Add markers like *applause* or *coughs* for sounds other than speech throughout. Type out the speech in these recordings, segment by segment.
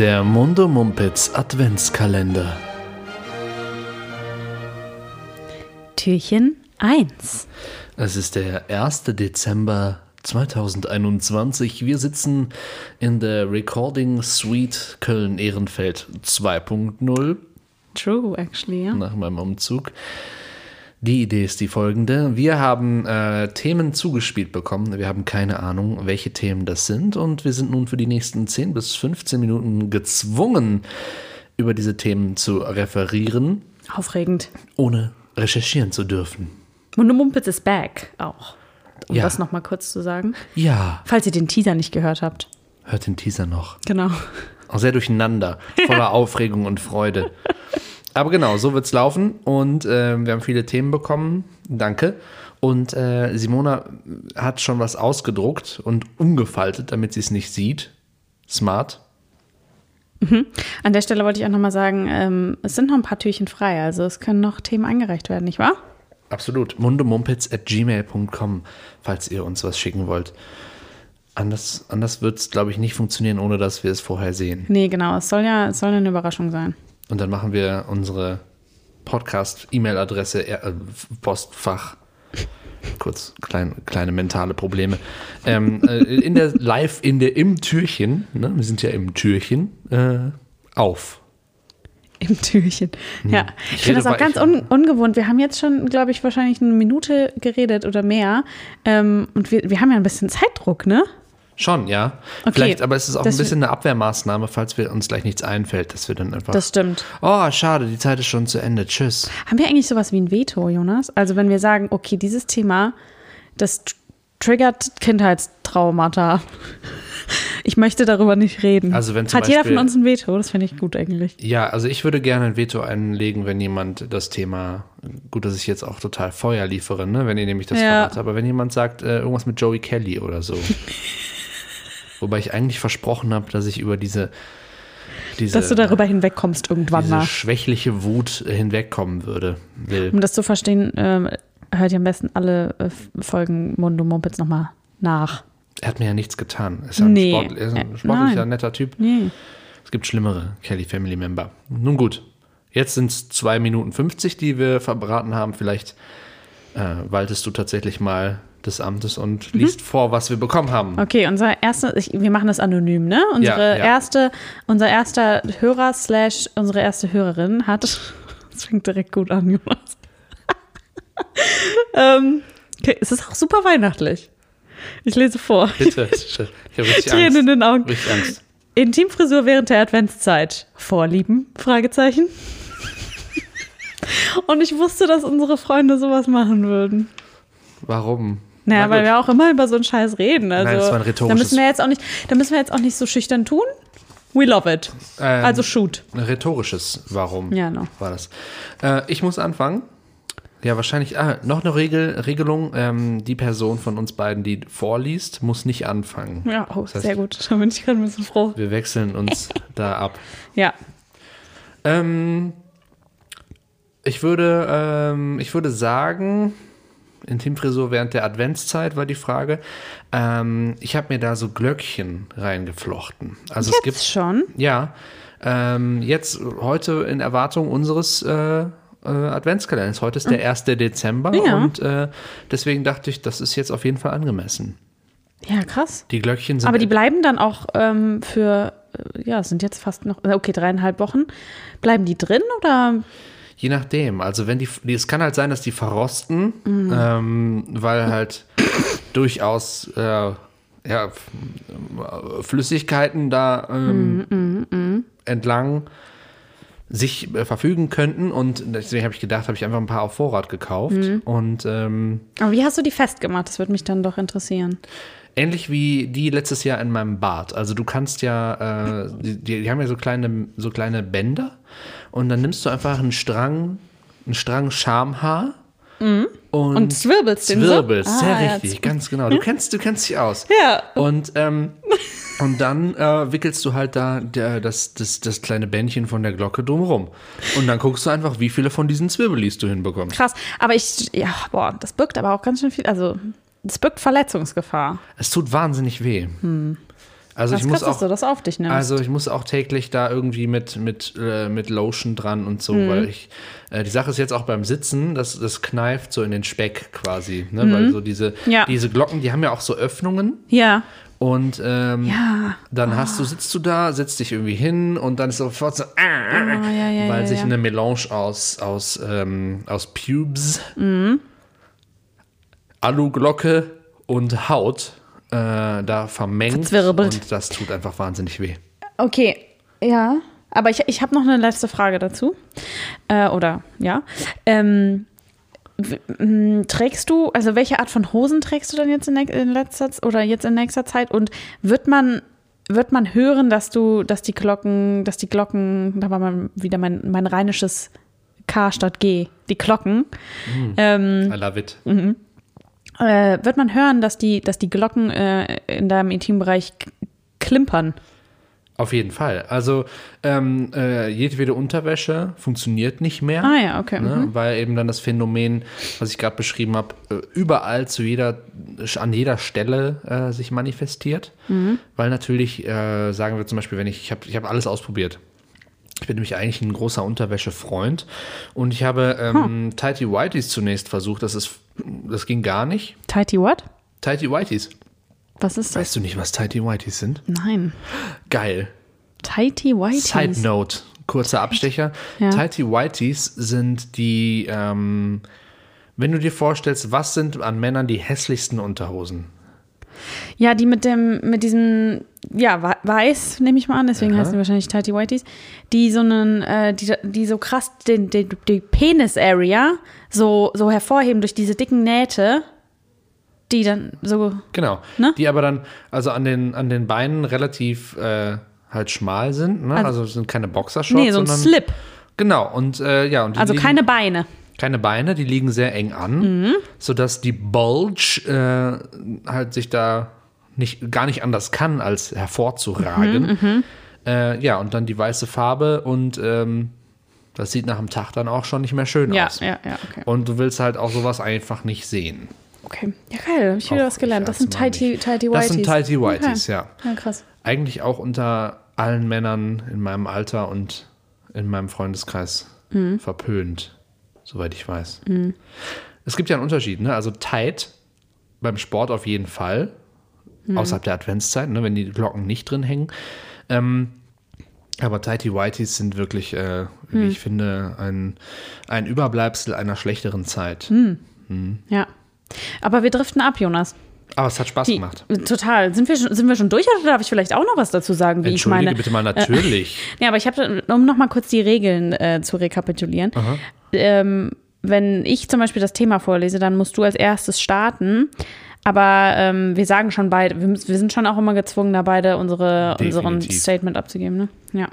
Der Mundo Mumpitz Adventskalender. Türchen 1. Es ist der 1. Dezember 2021. Wir sitzen in der Recording Suite Köln-Ehrenfeld 2.0 True, actually, ja. nach meinem Umzug. Die Idee ist die folgende. Wir haben äh, Themen zugespielt bekommen. Wir haben keine Ahnung, welche Themen das sind. Und wir sind nun für die nächsten 10 bis 15 Minuten gezwungen, über diese Themen zu referieren, Aufregend. ohne recherchieren zu dürfen. Munde Mumpitz ist back auch. Um Ja. das nochmal kurz zu sagen. Ja, Falls ihr den Teaser nicht gehört habt. hört den Teaser noch. Genau. Auch sehr durcheinander, voller *laughs* Aufregung und Freude. Aber genau, so wird's laufen und äh, wir haben viele Themen bekommen. Danke. Und äh, Simona hat schon was ausgedruckt und umgefaltet, damit sie es nicht sieht. Smart. An der Stelle wollte ich auch nochmal sagen, ähm, es sind noch ein paar Türchen frei. Also es können noch Themen eingereicht werden, nicht wahr? Absolut. mundemumpitz.gmail.com, falls ihr uns was schicken wollt. Anders, anders wird es, glaube ich, nicht funktionieren, ohne dass wir es vorher sehen. Nee, genau. Es soll ja es soll eine Überraschung sein. Und dann machen wir unsere Podcast-E-Mail-Adresse, äh, Postfach. Kurz klein, kleine mentale Probleme. Ähm, äh, in der Live, in der im Türchen, ne, wir sind ja im Türchen, äh, auf. Im Türchen. Ja, ich, Ich finde das auch ganz un ungewohnt. Wir haben jetzt schon, glaube ich, wahrscheinlich eine Minute geredet oder mehr. Ähm, und wir, wir haben ja ein bisschen Zeitdruck, ne? Schon, ja. Okay, Vielleicht, aber es ist auch das- ein bisschen eine Abwehrmaßnahme, falls wir uns gleich nichts einfällt, dass wir dann einfach. Das stimmt. oh, schade, die Zeit ist schon zu Ende. Tschüss. Haben wir eigentlich sowas wie ein Veto, Jonas? Also wenn wir sagen, okay, dieses Thema, das tr- triggert Kindheitstraumata. *laughs* Ich möchte darüber nicht reden. Also wenn zum Hat jeder von Beispiel- uns ein Veto? Das finde ich gut eigentlich. Ja, also ich würde gerne ein Veto einlegen, wenn jemand das Thema, gut, dass ich jetzt auch total Feuer liefere, ne, wenn ihr nämlich das Ja. verrat, aber wenn jemand sagt, äh, irgendwas mit Joey Kelly oder so. *laughs* Wobei ich eigentlich versprochen habe, dass ich über diese, diese, Dass du darüber hinwegkommst irgendwann diese mal. schwächliche Wut hinwegkommen würde, will. Um das zu verstehen, ähm, hört ihr am besten alle äh, Folgen Mundo Mumpitz nochmal nach. Er hat mir ja nichts getan. Er ist ja ein, Nee. Sport, ist ein Äh, sportlicher, nein. netter Typ. Nee. Es gibt schlimmere Kelly Family Member. Nun gut, jetzt sind es 2 Minuten 50, die wir verbraten haben. Vielleicht äh, waltest du tatsächlich mal des Amtes und Mhm. liest vor, was wir bekommen haben. Okay, unser erster, ich, wir machen das anonym, ne? Unsere Ja, ja. erste, unser erster Hörer slash unsere erste Hörerin hat, das fängt direkt gut an, Jonas. *laughs* ähm, okay, es ist auch super weihnachtlich. Ich lese vor. Bitte. *laughs* Ich habe Tränen in den Augen. Richtig Angst. Intimfrisur während der Adventszeit. Vorlieben? Fragezeichen. *laughs* Und ich wusste, dass unsere Freunde sowas machen würden. Warum? Naja, Na weil wir auch immer über so einen Scheiß reden. Also, Nein, das war ein da rhetorisches- müssen wir jetzt auch nicht, da müssen wir jetzt auch nicht so schüchtern tun. We love it. Ähm, also shoot. Ein rhetorisches Warum Ja, no. war das. Äh, ich muss anfangen. Ja, wahrscheinlich. Ah, noch eine Regel, Regelung. Ähm, die Person von uns beiden, die vorliest, muss nicht anfangen. Ja, oh, Das heißt, sehr gut. Da bin ich gerade ein bisschen froh. Wir wechseln uns *laughs* da ab. Ja. Ähm, ich würde, ähm, ich würde sagen, Intimfrisur während der Adventszeit war die Frage. Ähm, ich habe mir da so Glöckchen reingeflochten. Also es Jetzt gibt schon. ja ähm, jetzt heute in Erwartung unseres äh, äh, Adventskalenders. Heute ist der 1. Dezember Ja. und äh, deswegen dachte ich, das ist jetzt auf jeden Fall angemessen. Ja, krass. Die Glöckchen sind Aber die bleiben dann auch ähm, für, äh, ja, sind jetzt fast noch, äh, okay, dreieinhalb Wochen. Bleiben die drin oder? Je nachdem. Also wenn die, es kann halt sein, dass die verrosten, Mhm. ähm, weil halt *coughs* durchaus äh, ja, Flüssigkeiten da ähm, Mhm, entlang sich äh, verfügen könnten und deswegen habe ich gedacht, habe ich einfach ein paar auf Vorrat gekauft Mhm. und ähm, Aber wie hast du die festgemacht? Das würde mich dann doch interessieren. ähnlich wie die letztes Jahr in meinem Bad. Also du kannst ja, äh, die, die, die haben ja so kleine, so kleine Bänder und dann nimmst du einfach einen Strang, einen Strang Schamhaar und, Und zwirbelst den so? zwirbelst, Ah, sehr ja, richtig, z- ganz genau. Du kennst, du kennst dich aus. Ja. Und, ähm, *laughs* und dann äh, wickelst du halt da der, das, das, das kleine Bändchen von der Glocke drumherum. Und dann guckst du einfach, wie viele von diesen Zwirbelis du hinbekommst. Krass. Aber ich, ja, boah, das birgt aber auch ganz schön viel, also, das birgt Verletzungsgefahr. Es tut wahnsinnig weh. Also Was ich muss auch, du das auf dich nimmst. also ich muss auch täglich da irgendwie mit, mit, äh, mit Lotion dran und so, Mhm. weil ich, äh, die Sache ist jetzt auch beim Sitzen, das, das kneift so in den Speck quasi, ne? Mhm. weil so diese, Ja. diese Glocken, die haben ja auch so Öffnungen ja. und ähm, Ja. dann hast du, sitzt du da, setzt dich irgendwie hin und dann ist sofort so, äh, Ah, ja, ja, weil sich eine Melange aus, aus, ähm, aus Pubes, Mhm. Aluglocke und Haut äh, da vermengt und das tut einfach wahnsinnig weh. Okay, ja. Aber ich, ich habe noch eine letzte Frage dazu. Äh, oder, ja. Ähm, trägst du, also welche Art von Hosen trägst du dann jetzt in, in letzter oder jetzt in nächster Zeit? Und wird man, wird man hören, dass du, dass die Glocken, dass die Glocken, da war mal wieder mein, mein rheinisches K statt G, die Glocken, ähm, I love it. Äh, wird man hören, dass die, dass die Glocken äh, in deinem Intimbereich klimpern? Auf jeden Fall. Also ähm, äh, jedwede Unterwäsche funktioniert nicht mehr. Ah ja, okay. Ne, mhm. Weil eben dann das Phänomen, was ich gerade beschrieben habe, äh, überall zu jeder, an jeder Stelle äh, sich manifestiert. Mhm. Weil natürlich, äh, sagen wir zum Beispiel, wenn ich, ich habe ich hab alles ausprobiert. Ich bin nämlich eigentlich ein großer Unterwäschefreund und ich habe ähm, Tighty Whities zunächst versucht. Das ist, das ging gar nicht. Tighty what? Tighty Whities. Was ist das? Weißt du nicht, was Tighty Whities sind? Nein. Geil. Tighty Whities. Side Note, kurzer Abstecher. Ja. Tighty Whities sind die, ähm, wenn du dir vorstellst, was sind an Männern die hässlichsten Unterhosen? Ja, die mit dem, mit diesem, ja, weiß, nehme ich mal an, deswegen Aha. heißen die wahrscheinlich Tighty Whities, die so einen, äh, die, die so krass den, den, die Penis-Area so, so hervorheben durch diese dicken Nähte, die dann so, Genau. Ne? Die aber dann, also an den, an den Beinen relativ äh, halt schmal sind. Ne? Also, es sind keine Boxershorts, nee, so ein sondern. Slip, Genau. Und äh, ja, und also liegen, keine Beine. keine Beine, die liegen sehr eng an, Mhm. sodass die Bulge äh, halt sich da nicht, gar nicht anders kann, als hervorzuragen. Mhm, Äh, ja, und dann die weiße Farbe und ähm, das sieht nach dem Tag dann auch schon nicht mehr schön Ja, aus. ja, ja, okay. Und du willst halt auch sowas einfach nicht sehen. Okay, ja geil, hab ich wieder Auch was gelernt. Das sind Tighty, Whities. Das sind Tighty Whities, okay. ja. Ja, krass. Eigentlich auch unter allen Männern in meinem Alter und in meinem Freundeskreis Mhm. verpönt, soweit ich weiß. Es gibt ja einen Unterschied, ne? Also tight beim Sport auf jeden Fall, Mhm. außerhalb der Adventszeit, ne? wenn die Glocken nicht drin hängen. Ähm, aber Tighty Whities sind wirklich, äh, wie Mhm. ich finde, ein, ein Überbleibsel einer schlechteren Zeit. Mhm. Ja. Aber wir driften ab, Jonas. Aber es hat Spaß Die, gemacht. Total. Sind wir, schon, sind wir schon durch oder darf ich vielleicht auch noch was dazu sagen, wie ich meine? bitte mal natürlich. *laughs* Ja, aber ich habe, um noch mal kurz die Regeln äh, zu rekapitulieren. Ähm, wenn ich zum Beispiel das Thema vorlese, dann musst du als erstes starten. Aber ähm, wir sagen schon beide, wir, wir sind schon auch immer gezwungen, da beide unsere, unseren. Statement abzugeben. Ne? Ja.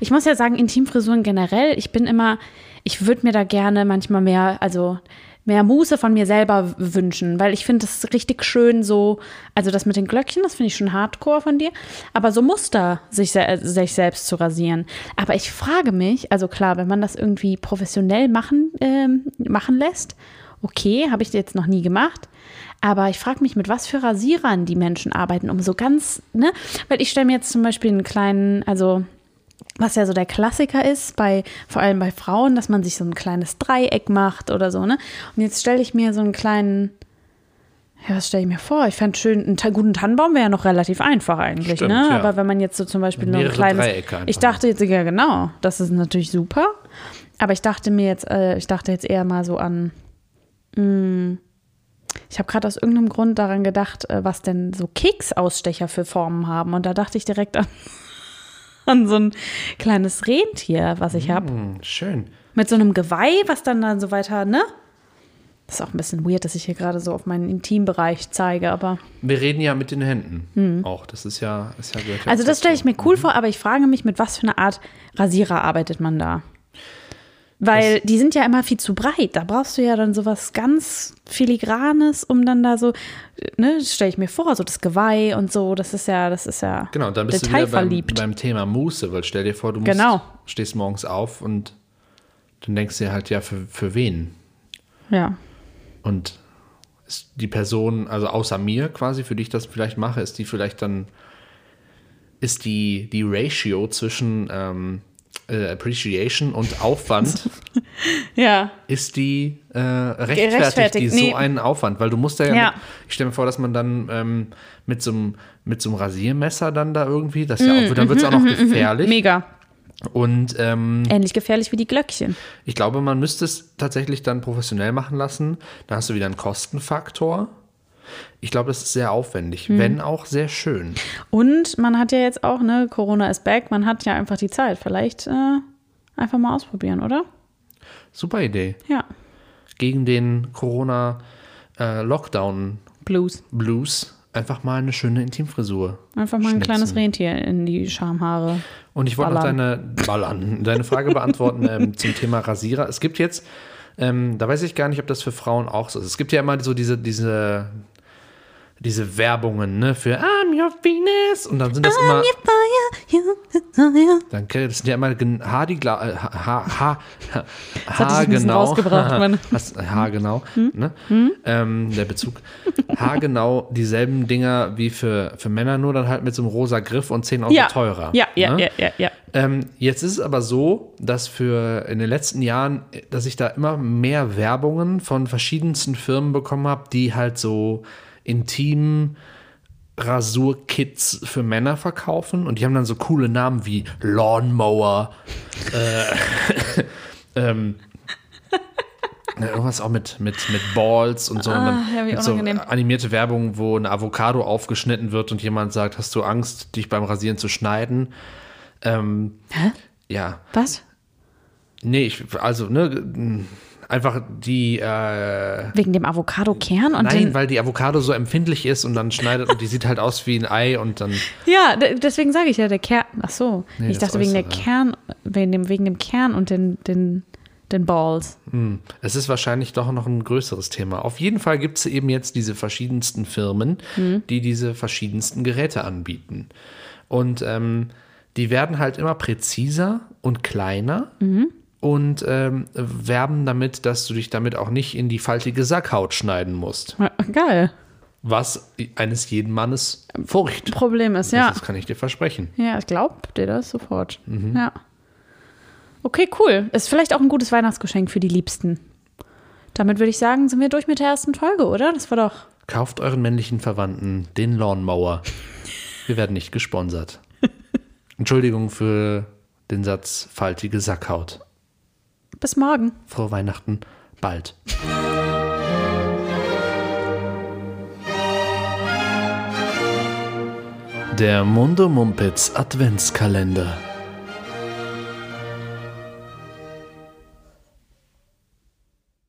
Ich muss ja sagen, Intimfrisuren generell, ich bin immer, ich würde mir da gerne manchmal mehr, also mehr Muße von mir selber wünschen, weil ich finde das richtig schön so, also das mit den Glöckchen, das finde ich schon hardcore von dir, aber so Muster sich, sich selbst zu rasieren. Aber ich frage mich, also klar, wenn man das irgendwie professionell machen, ähm, machen lässt, okay, habe ich jetzt noch nie gemacht. Aber ich frage mich, mit was für Rasierern die Menschen arbeiten, um so ganz, ne? Weil ich stelle mir jetzt zum Beispiel einen kleinen, also was ja so der Klassiker ist, bei, vor allem bei Frauen, dass man sich so ein kleines Dreieck macht oder so, ne? Und jetzt stelle ich mir so einen kleinen, ja, was stelle ich mir vor? Ich fände schön, einen ta- guten Tannenbaum wäre ja noch relativ einfach eigentlich, Stimmt, ne? ja. Aber wenn man jetzt so zum Beispiel nur ein kleines. Ich dachte jetzt, ja genau, das ist natürlich super. Aber ich dachte mir jetzt, äh, ich dachte jetzt eher mal so an. Mh, ich habe gerade aus irgendeinem Grund daran gedacht, äh, was denn so Keksausstecher für Formen haben. Und da dachte ich direkt an, *laughs* an so ein kleines Rentier, was ich habe. Hm, schön. Mit so einem Geweih, was dann dann so weiter, ne? Das ist auch ein bisschen weird, dass ich hier gerade so auf meinen Intimbereich zeige, aber. Wir reden ja mit den Händen auch. Das ist ja, ist ja Hm. Also das stelle ich mir cool vor, aber ich frage mich, mit was für einer Art Rasierer arbeitet man da? Weil die sind ja immer viel zu breit. Da brauchst du ja dann sowas ganz filigranes, um dann da so, ne, stelle ich mir vor, so das Geweih und so, das ist ja, das ist ja Genau, und dann bist du wieder beim, beim Thema Muße, weil stell dir vor, du musst, Genau. stehst morgens auf und dann denkst du dir halt, ja, für, für wen? ja. Und ist die Person, also außer mir quasi, für die ich das vielleicht mache, ist die vielleicht dann ist die, die Ratio zwischen ähm, äh, Appreciation und Aufwand, *laughs* Ja. ist die äh, rechtfertigt, Gerechtfertigt, die so nee. einen Aufwand? Weil du musst ja, Ja. Mit, ich stelle mir vor, dass man dann ähm, mit so einem mit so einem Rasiermesser dann da irgendwie, das ist ja auch, dann wird es auch noch gefährlich. Mega. Und ähm, Ähnlich gefährlich wie die Glöckchen. ich glaube, man müsste es tatsächlich dann professionell machen lassen. Da hast du wieder einen Kostenfaktor. Ich glaube, das ist sehr aufwendig, Hm. wenn auch sehr schön. Und man hat ja jetzt auch, ne, Corona ist back, man hat ja einfach die Zeit. Vielleicht äh, einfach mal ausprobieren, oder? Super Idee. Ja. Gegen den Corona-Lockdown-Blues Blues. einfach mal eine schöne Intimfrisur. Einfach mal ein schnitzen. kleines Rentier in die Schamhaare. Und ich wollte noch deine, Ballern, deine Frage beantworten ähm, *laughs* zum Thema Rasierer. Es gibt jetzt, ähm, da weiß ich gar nicht, ob das für Frauen auch so ist. Es gibt ja immer so diese, diese, diese Werbungen ne, für I'm your Venus und dann sind das immer, danke, das sind ja immer äh, ha, ha, ha, haargenau, haargenau, ne? Ähm, der Bezug, haargenau dieselben Dinger wie für, für Männer, nur dann halt mit so einem rosa Griff und 10 Euro Ja. teurer. Ja, ja, ne? ja, ja, ja. Ähm, jetzt ist es aber so, dass für in den letzten Jahren, dass ich da immer mehr Werbungen von verschiedensten Firmen bekommen habe, die halt so intim Rasurkits für Männer verkaufen und die haben dann so coole Namen wie Lawnmower, äh, *laughs* ähm, irgendwas auch mit, mit, mit Balls und so. und dann Ah, ja, wie gibt's so unangenehm. animierte Werbung, wo eine Avocado aufgeschnitten wird und jemand sagt, hast du Angst, dich beim Rasieren zu schneiden? Ähm, Hä? ja, Was? nee, ich, also, ne, einfach die, äh, Wegen dem Avocado-Kern und nein, weil die Avocado so empfindlich ist und dann schneidet und die sieht halt aus wie ein Ei und dann, Ja, deswegen sage ich ja, der Kern. Ach so. Nee, ich dachte wegen der. Kern, wegen dem, wegen dem Kern und den, den, den Balls. hm, es ist wahrscheinlich doch noch ein größeres Thema. Auf jeden Fall gibt es eben jetzt diese verschiedensten Firmen, die diese verschiedensten Geräte anbieten. Und ähm, die werden halt immer präziser und kleiner und ähm, werben damit, dass du dich damit auch nicht in die faltige Sackhaut schneiden musst. Geil. Was eines jeden Mannes furcht. Problem ist, ja. Das kann ich dir versprechen. Ja, ich glaube dir das sofort. Mhm. Ja. Okay, cool. Ist vielleicht auch ein gutes Weihnachtsgeschenk für die Liebsten. Damit würde ich sagen, sind wir durch mit der ersten Folge, oder? Das war doch. Kauft euren männlichen Verwandten den Lawnmower. Wir werden nicht gesponsert. *laughs* Entschuldigung für den Satz faltige Sackhaut. Bis morgen. Frohe Weihnachten. Bald. Der Mundo Mumpitz Adventskalender.